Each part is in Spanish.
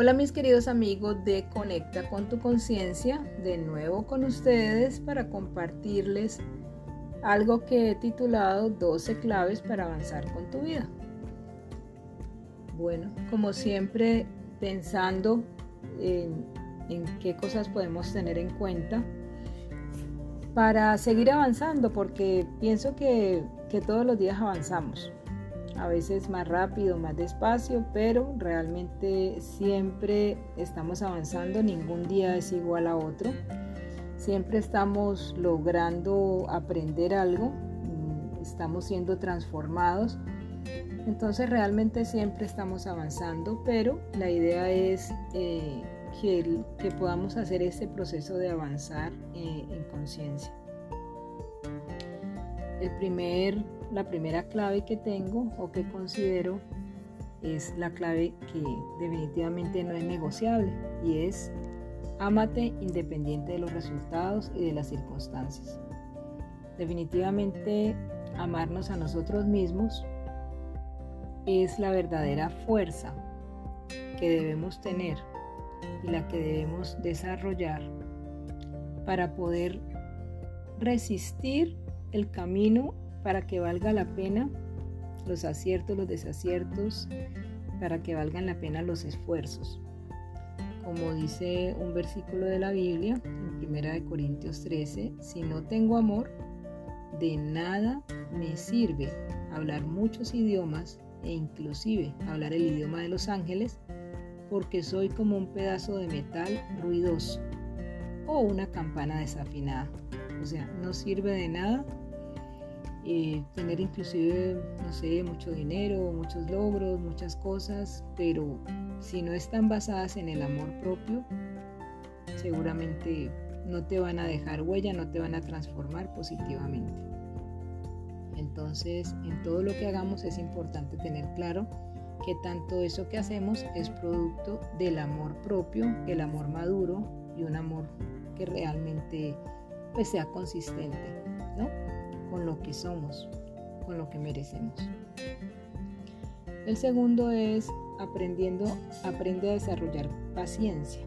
Hola mis queridos amigos de Conecta con tu conciencia, de nuevo con ustedes para compartirles algo que he titulado 12 claves para avanzar con tu vida. Bueno, como siempre pensando en, qué cosas podemos tener en cuenta para seguir avanzando, porque pienso que todos los días avanzamos a veces más rápido, más despacio, pero realmente siempre estamos avanzando, ningún día es igual a otro, siempre estamos logrando aprender algo, mm, estamos siendo transformados, entonces realmente siempre estamos avanzando, pero la idea es eh, que, podamos hacer este proceso de avanzar eh, en conciencia. El primer la primera clave que tengo o que considero es la clave que definitivamente no es negociable y es ámate independiente de los resultados y de las circunstancias. Definitivamente amarnos a nosotros mismos es la verdadera fuerza que debemos tener y la que debemos desarrollar para poder resistir el camino para que valga la pena los aciertos, los desaciertos, para que valgan la pena los esfuerzos. Como dice un versículo de la Biblia, en 1 Corintios 13, si no tengo amor, de nada me sirve hablar muchos idiomas e inclusive hablar el idioma de los ángeles, porque soy como un pedazo de metal ruidoso o una campana desafinada. O sea, no sirve de nada tener inclusive, no sé, mucho dinero, muchos logros, muchas cosas, pero si no están basadas en el amor propio, seguramente no te van a dejar huella, no te van a transformar positivamente. Entonces, en todo lo que hagamos es importante tener claro que tanto eso que hacemos es producto del amor propio, el amor maduro y un amor que realmente pues sea consistente, lo que somos, con lo que merecemos. El segundo es aprendiendo, aprende a desarrollar paciencia.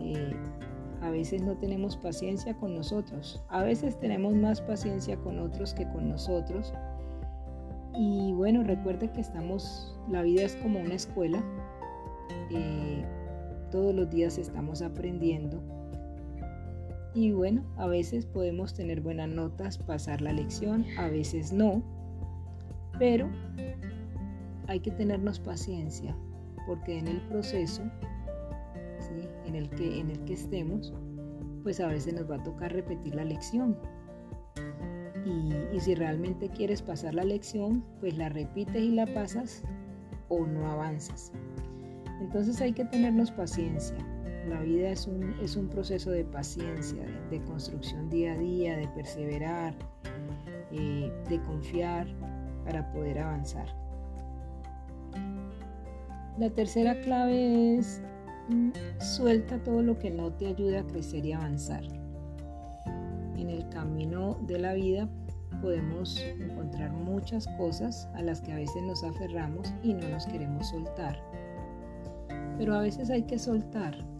Eh, a veces no tenemos paciencia con nosotros, a veces tenemos más paciencia con otros que con nosotros. Y bueno, recuerde que estamos, la vida es como una escuela, eh, todos los días estamos aprendiendo y bueno, a veces podemos tener buenas notas, pasar la lección, a veces no, pero hay que tenernos paciencia, porque en el proceso en, el que, en el que estemos, pues a veces nos va a tocar repetir la lección. Y, y si realmente quieres pasar la lección, pues la repites y la pasas o no avanzas. Entonces hay que tenernos paciencia. La vida es un, es un proceso de paciencia, de, construcción día a día, de perseverar, eh, de confiar para poder avanzar. La tercera clave es mm, suelta todo lo que no te ayude a crecer y avanzar. En el camino de la vida podemos encontrar muchas cosas a las que a veces nos aferramos y no nos queremos soltar. Pero a veces hay que soltar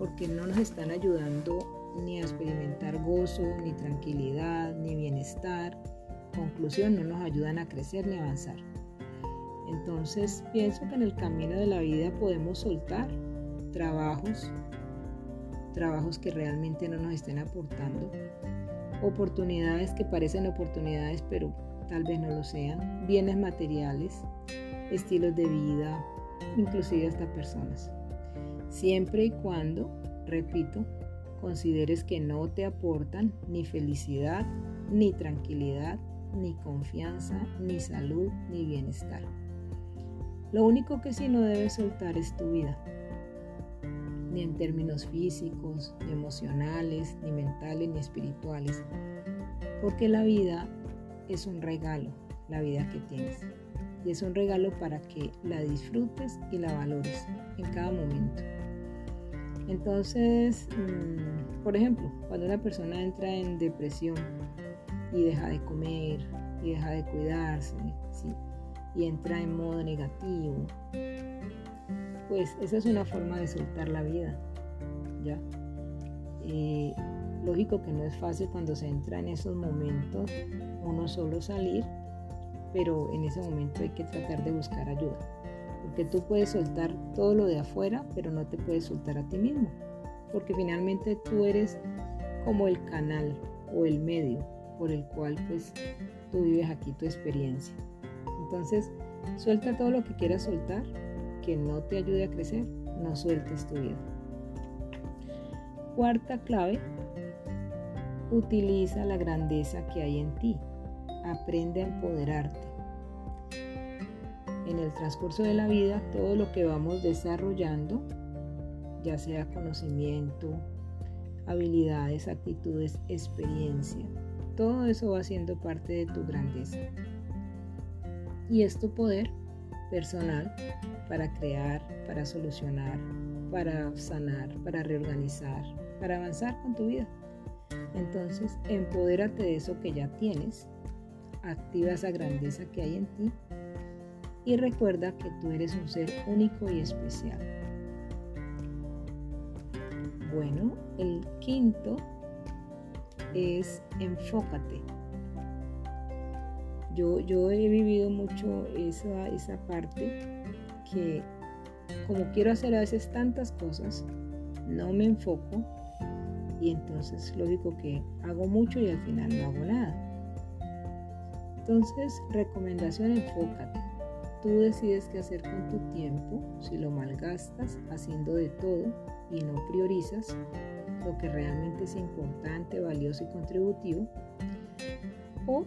porque no nos están ayudando ni a experimentar gozo, ni tranquilidad, ni bienestar. Conclusión, no nos ayudan a crecer ni avanzar. Entonces pienso que en el camino de la vida podemos soltar trabajos, trabajos que realmente no nos estén aportando, oportunidades que parecen oportunidades pero tal vez no lo sean, bienes materiales, estilos de vida, inclusive hasta personas siempre y cuando, repito, consideres que no te aportan ni felicidad, ni tranquilidad, ni confianza, ni salud, ni bienestar. Lo único que sí no debes soltar es tu vida, ni en términos físicos, ni emocionales, ni mentales, ni espirituales, porque la vida es un regalo, la vida que tienes. Y es un regalo para que la disfrutes y la valores en cada momento. Entonces, mm, por ejemplo, cuando una persona entra en depresión y deja de comer y deja de cuidarse y entra en modo negativo, pues esa es una forma de soltar la vida. Eh, lógico que no es fácil cuando se entra en esos momentos uno solo salir, pero en ese momento hay que tratar de buscar ayuda, porque tú puedes soltar todo lo de afuera, pero no te puedes soltar a ti mismo, porque finalmente tú eres como el canal o el medio por el cual pues tú vives aquí tu experiencia. Entonces, suelta todo lo que quieras soltar, que no te ayude a crecer, no sueltes tu vida. Cuarta clave, utiliza la grandeza que hay en ti. Aprende a empoderarte. En el transcurso de la vida, todo lo que vamos desarrollando, ya sea conocimiento, habilidades, actitudes, experiencia, todo eso va siendo parte de tu grandeza. Y es tu poder personal para crear, para solucionar, para sanar, para reorganizar, para avanzar con tu vida. Entonces, empodérate de eso que ya tienes, activa esa grandeza que hay en ti y recuerda que tú eres un ser único y especial. Bueno, el quinto es enfócate. Yo, yo he vivido mucho esa, esa parte que como quiero hacer a veces tantas cosas, no me enfoco y entonces lógico que hago mucho y al final no hago nada. Entonces, recomendación, enfócate. Tú decides qué hacer con tu tiempo, si lo malgastas haciendo de todo y no priorizas lo que realmente es importante, valioso y contributivo, o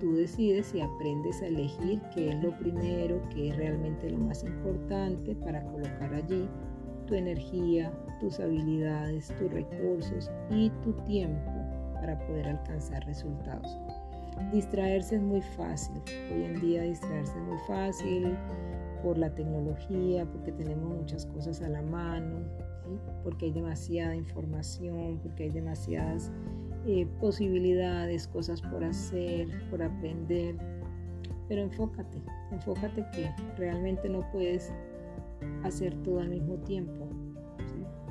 tú decides y aprendes a elegir qué es lo primero, qué es realmente lo más importante para colocar allí tu energía, tus habilidades, tus recursos y tu tiempo para poder alcanzar resultados. Distraerse es muy fácil. Hoy en día distraerse es muy fácil por la tecnología, porque tenemos muchas cosas a la mano, porque hay demasiada información, porque hay demasiadas eh, posibilidades, cosas por hacer, por aprender. Pero enfócate, enfócate que realmente no puedes hacer todo al mismo tiempo.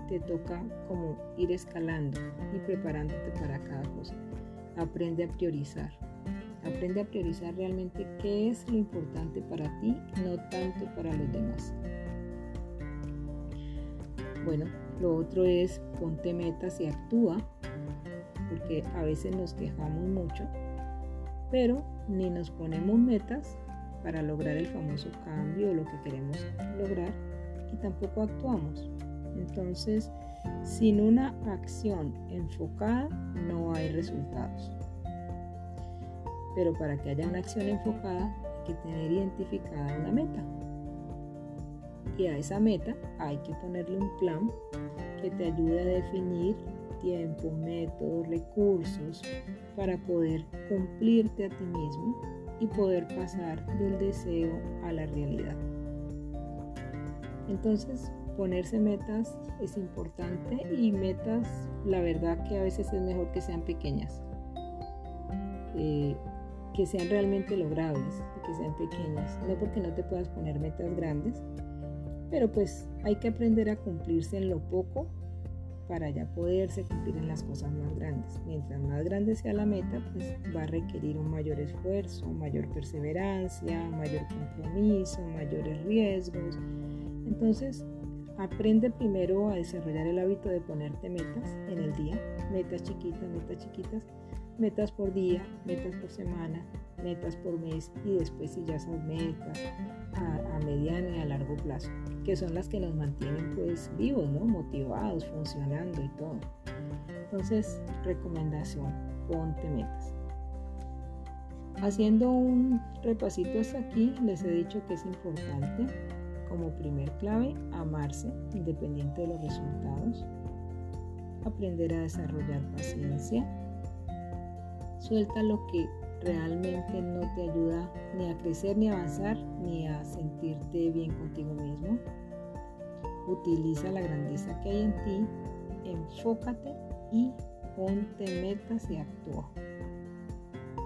Te toca como ir escalando y preparándote para cada cosa. Aprende a priorizar. Aprende a priorizar realmente qué es lo importante para ti, no tanto para los demás. Bueno, lo otro es ponte metas y actúa, porque a veces nos quejamos mucho, pero ni nos ponemos metas para lograr el famoso cambio o lo que queremos lograr y tampoco actuamos. Entonces, sin una acción enfocada no hay resultados. Pero para que haya una acción enfocada hay que tener identificada una meta. Y a esa meta hay que ponerle un plan que te ayude a definir tiempo, métodos, recursos para poder cumplirte a ti mismo y poder pasar del deseo a la realidad. Entonces, ponerse metas es importante y metas, la verdad que a veces es mejor que sean pequeñas, eh, que sean realmente logrables y que sean pequeñas. No porque no te puedas poner metas grandes, pero pues hay que aprender a cumplirse en lo poco para ya poderse cumplir en las cosas más grandes. Mientras más grande sea la meta, pues va a requerir un mayor esfuerzo, mayor perseverancia, mayor compromiso, mayores riesgos. Entonces, aprende primero a desarrollar el hábito de ponerte metas en el día, metas chiquitas, metas chiquitas, metas por día, metas por semana, metas por mes y después si ya son metas a, mediano y a largo plazo que son las que nos mantienen pues vivos, motivados, funcionando y todo. Entonces, recomendación, ponte metas. Haciendo un repasito hasta aquí, les he dicho que es importante como primer clave amarse independiente de los resultados, aprender a desarrollar paciencia, suelta lo que realmente no te ayuda ni a crecer, ni a avanzar, ni a sentirte bien contigo mismo. Utiliza la grandeza que hay en ti, enfócate y ponte metas y actúa.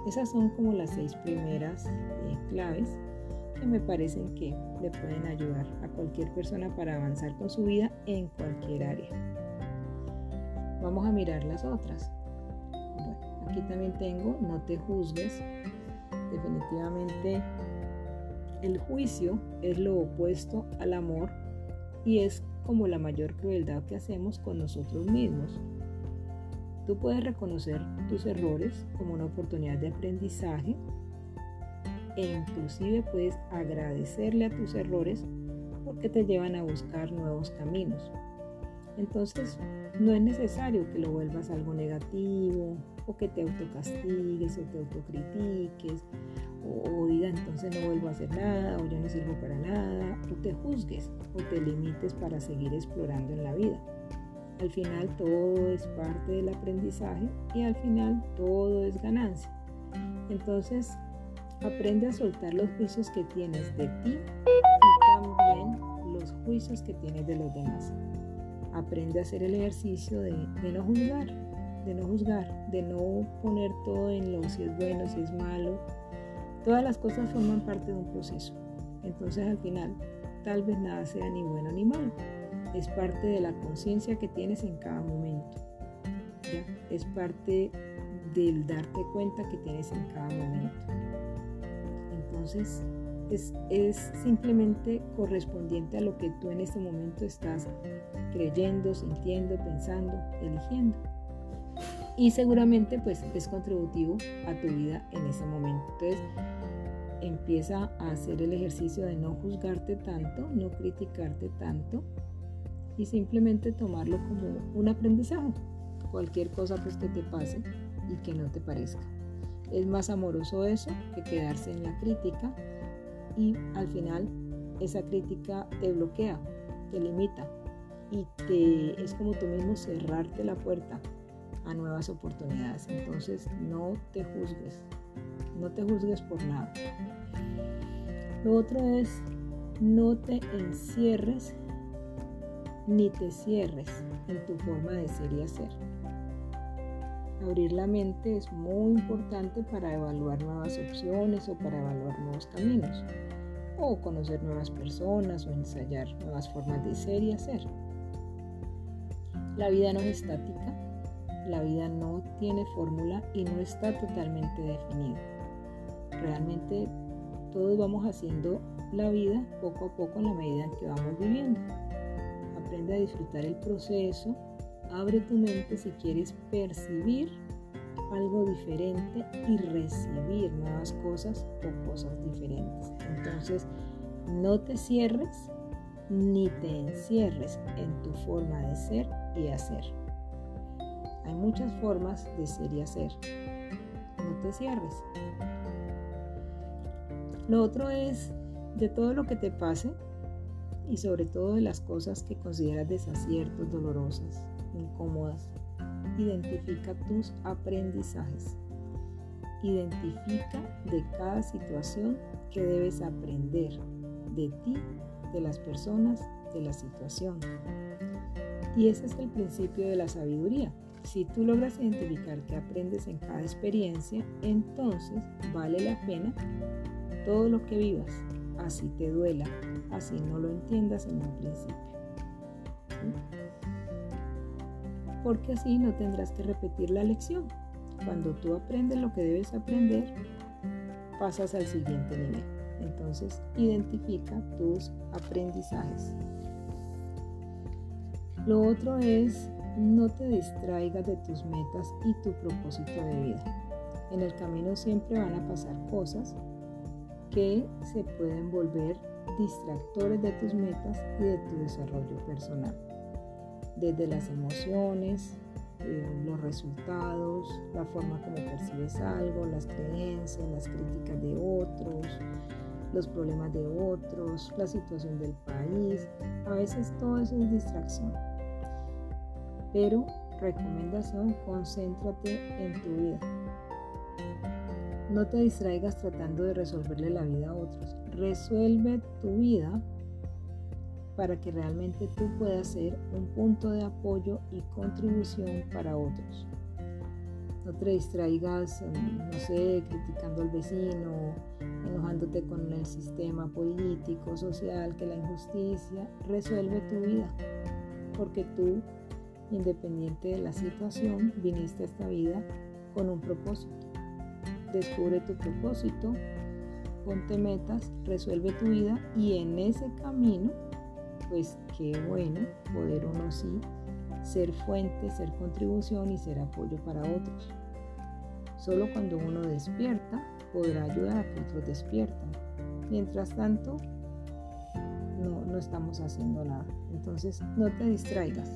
Esas son como las seis primeras eh, claves que me parecen que le pueden ayudar a cualquier persona para avanzar con su vida en cualquier área. Vamos a mirar las otras. Aquí también tengo, no te juzgues. Definitivamente el juicio es lo opuesto al amor y es como la mayor crueldad que hacemos con nosotros mismos. Tú puedes reconocer tus errores como una oportunidad de aprendizaje e inclusive puedes agradecerle a tus errores porque te llevan a buscar nuevos caminos. Entonces, no es necesario que lo vuelvas algo negativo o que te autocastigues o te autocritiques o, diga entonces no vuelvo a hacer nada o yo no sirvo para nada o te juzgues o te limites para seguir explorando en la vida. Al final todo es parte del aprendizaje y al final todo es ganancia. Entonces aprende a soltar los juicios que tienes de ti y también los juicios que tienes de los demás. Aprende a hacer el ejercicio de, no juzgar, de no juzgar, de no poner todo en lo si es bueno, si es malo. Todas las cosas forman parte de un proceso. Entonces al final tal vez nada sea ni bueno ni malo es parte de la conciencia que tienes en cada momento. Es parte del darte cuenta que tienes en cada momento. Entonces, es, es, simplemente correspondiente a lo que tú en este momento estás creyendo, sintiendo, pensando, eligiendo. Y seguramente pues es contributivo a tu vida en ese momento. Entonces, empieza a hacer el ejercicio de no juzgarte tanto, no criticarte tanto, y simplemente tomarlo como un aprendizaje. Cualquier cosa pues que te pase y que no te parezca. Es más amoroso eso que quedarse en la crítica y al final esa crítica te bloquea, te limita y te es como tú mismo cerrarte la puerta a nuevas oportunidades. Entonces no te juzgues, no te juzgues por nada. Lo otro es no te encierres ni te cierres en tu forma de ser y hacer. Abrir la mente es muy importante para evaluar nuevas opciones o para evaluar nuevos caminos, o conocer nuevas personas o ensayar nuevas formas de ser y hacer. La vida no es estática, la vida no tiene fórmula y no está totalmente definida. Realmente todos vamos haciendo la vida poco a poco en la medida en que vamos viviendo aprende a disfrutar el proceso, abre tu mente si quieres percibir algo diferente y recibir nuevas cosas o cosas diferentes. Entonces, no te cierres ni te encierres en tu forma de ser y hacer. Hay muchas formas de ser y hacer. No te cierres. Lo otro es, de todo lo que te pase, y sobre todo de las cosas que consideras desaciertos, dolorosas, incómodas. Identifica tus aprendizajes. Identifica de cada situación que debes aprender de ti, de las personas, de la situación. Y ese es el principio de la sabiduría. Si tú logras identificar que aprendes en cada experiencia, entonces vale la pena todo lo que vivas, así te duela, así no lo entiendas en un principio. Porque así no tendrás que repetir la lección. Cuando tú aprendes lo que debes aprender, pasas al siguiente nivel. Entonces, identifica tus aprendizajes. Lo otro es, no te distraigas de tus metas y tu propósito de vida. En el camino siempre van a pasar cosas que se pueden volver distractores de tus metas y de tu desarrollo personal. Desde las emociones, eh, los resultados, la forma como percibes algo, las creencias, las críticas de otros, los problemas de otros, la situación del país. A veces todo eso es distracción. Pero recomendación, concéntrate en tu vida. No te distraigas tratando de resolverle la vida a otros. Resuelve tu vida para que realmente tú puedas ser un punto de apoyo y contribución para otros. No te distraigas, no sé, criticando al vecino, enojándote con el sistema político, social, que la injusticia, resuelve tu vida, porque tú, independiente de la situación, viniste a esta vida con un propósito. Descubre tu propósito, ponte metas, resuelve tu vida y en ese camino, pues qué bueno poder uno sí ser fuente, ser contribución y ser apoyo para otros. Solo cuando uno despierta podrá ayudar a que otros despierten. Mientras tanto, no, no estamos haciendo nada. Entonces, no te distraigas,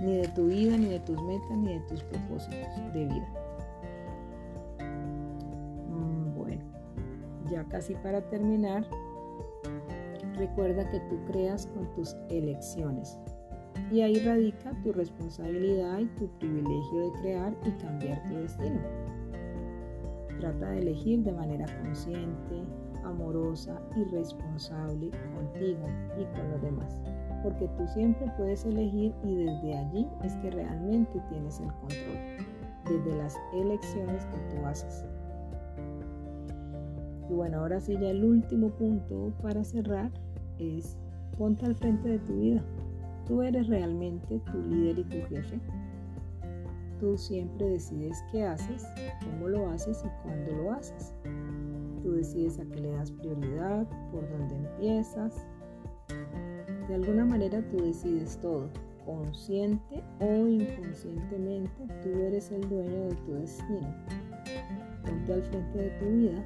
ni de tu vida, ni de tus metas, ni de tus propósitos de vida. Mm, bueno, ya casi para terminar, recuerda que tú creas con tus elecciones. Y ahí radica tu responsabilidad y tu privilegio de crear y cambiar tu destino. Trata de elegir de manera consciente, amorosa y responsable contigo y con los demás. Porque tú siempre puedes elegir y desde allí es que realmente tienes el control. Desde las elecciones que tú haces. Y bueno, ahora sí ya el último punto para cerrar es ponte al frente de tu vida. Tú eres realmente tu líder y tu jefe. Tú siempre decides qué haces, cómo lo haces y cuándo lo haces. Tú decides a qué le das prioridad, por dónde empiezas. De alguna manera tú decides todo. Consciente o inconscientemente, tú eres el dueño de tu destino. Ponte al frente de tu vida.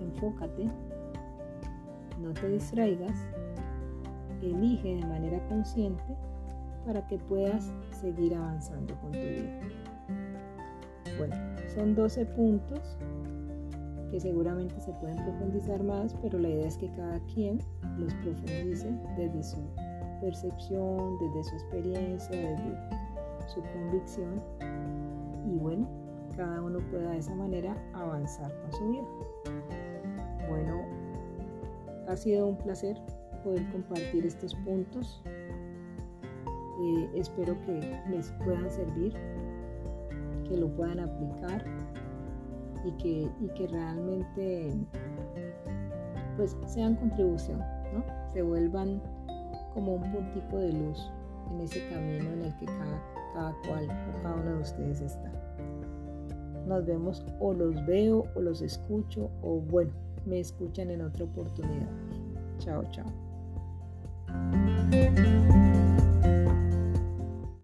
Enfócate. No te distraigas elige de manera consciente para que puedas seguir avanzando con tu vida. Bueno, son 12 puntos que seguramente se pueden profundizar más, pero la idea es que cada quien los profundice desde su percepción, desde su experiencia, desde su convicción y bueno, cada uno pueda de esa manera avanzar con su vida. Bueno, ha sido un placer poder compartir estos puntos. Eh, espero que les puedan servir, que lo puedan aplicar y que, y que realmente pues sean contribución, ¿no? se vuelvan como un puntico de luz en ese camino en el que cada, cada cual o cada uno de ustedes está. Nos vemos o los veo o los escucho o bueno, me escuchan en otra oportunidad. Chao, chao.